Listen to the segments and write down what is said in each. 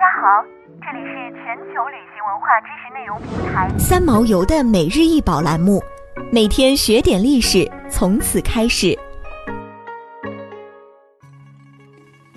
家好，这里是全球旅行文化知识内容平台三毛游的每日一宝栏目，每天学点历史，从此开始。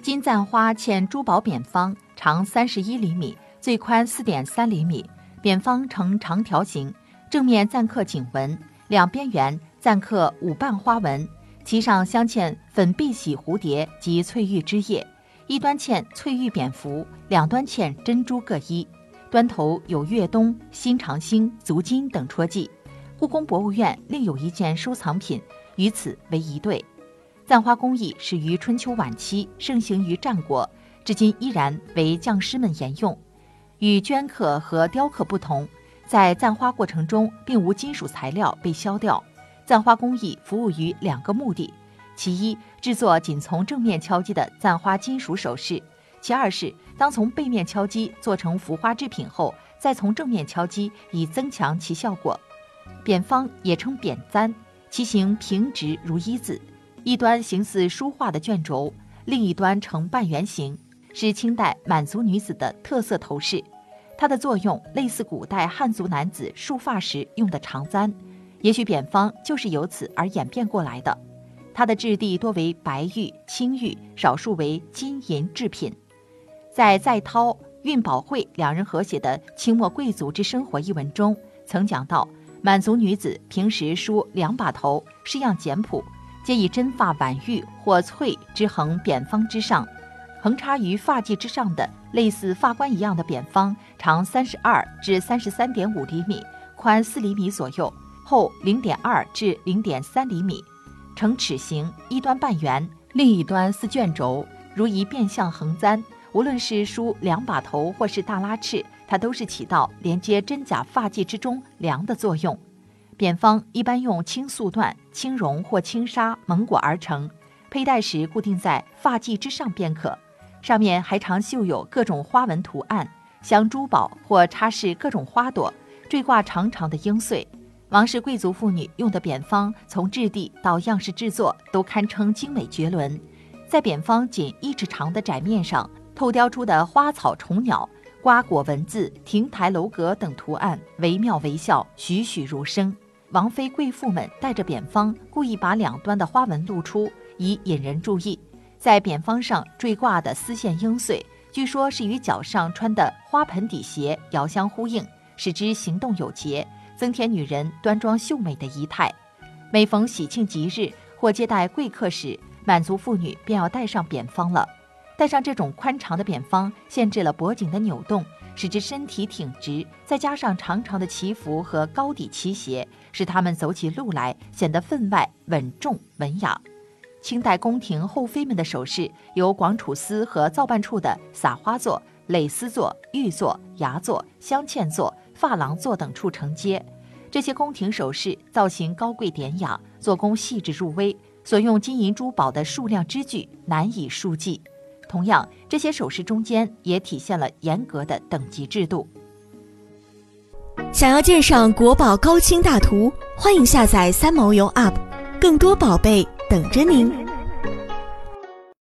金簪花嵌珠宝扁方，长三十一厘米，最宽四点三厘米，扁方呈长条形，正面錾刻锦纹，两边缘錾刻五瓣花纹，其上镶嵌粉碧玺蝴蝶及翠玉枝叶。一端嵌翠玉蝙蝠，两端嵌珍珠各一，端头有月东、新长兴、足金等戳记。故宫博物院另有一件收藏品，与此为一对。簪花工艺始于春秋晚期，盛行于战国，至今依然为匠师们沿用。与镌刻和雕刻不同，在簪花过程中并无金属材料被削掉。簪花工艺服务于两个目的。其一，制作仅从正面敲击的簪花金属首饰；其二是，当从背面敲击做成浮花制品后，再从正面敲击，以增强其效果。扁方也称扁簪，其形平直如一字，一端形似书画的卷轴，另一端呈半圆形，是清代满族女子的特色头饰。它的作用类似古代汉族男子束发时用的长簪，也许扁方就是由此而演变过来的。它的质地多为白玉、青玉，少数为金银制品。在在涛、运宝慧两人合写的《清末贵族之生活》一文中，曾讲到，满族女子平时梳两把头，式样简朴，皆以真发挽玉或翠之横扁方之上，横插于发髻之上的类似发冠一样的扁方，长三十二至三十三点五厘米，宽四厘米左右，厚零点二至零点三厘米。呈齿形，一端半圆，另一端似卷轴，如一变相横簪。无论是梳两把头，或是大拉翅，它都是起到连接真假发髻之中梁的作用。扁方一般用青素缎、青绒或青纱蒙裹而成，佩戴时固定在发髻之上便可。上面还常绣有各种花纹图案，镶珠宝或插饰各种花朵，缀挂长长的缨穗。王室贵族妇女用的扁方，从质地到样式制作都堪称精美绝伦。在扁方仅一尺长的窄面上，透雕出的花草虫鸟、瓜果文字、亭台楼阁等图案惟妙惟肖，栩栩如生。王妃贵妇们带着扁方，故意把两端的花纹露出，以引人注意。在扁方上缀挂的丝线缨穗，据说是与脚上穿的花盆底鞋遥相呼应，使之行动有节。增添女人端庄秀美的仪态。每逢喜庆吉日或接待贵客时，满族妇女便要戴上扁方了。戴上这种宽长的扁方，限制了脖颈的扭动，使之身体挺直，再加上长长的旗服和高底旗鞋，使他们走起路来显得分外稳重文雅。清代宫廷后妃们的首饰，由广楚司和造办处的撒花座、蕾丝座、玉座、牙座、镶嵌座。珐琅座等处承接，这些宫廷首饰造型高贵典雅，做工细致入微，所用金银珠宝的数量之巨难以数计。同样，这些首饰中间也体现了严格的等级制度。想要鉴赏国宝高清大图，欢迎下载三毛游 App，更多宝贝等着您。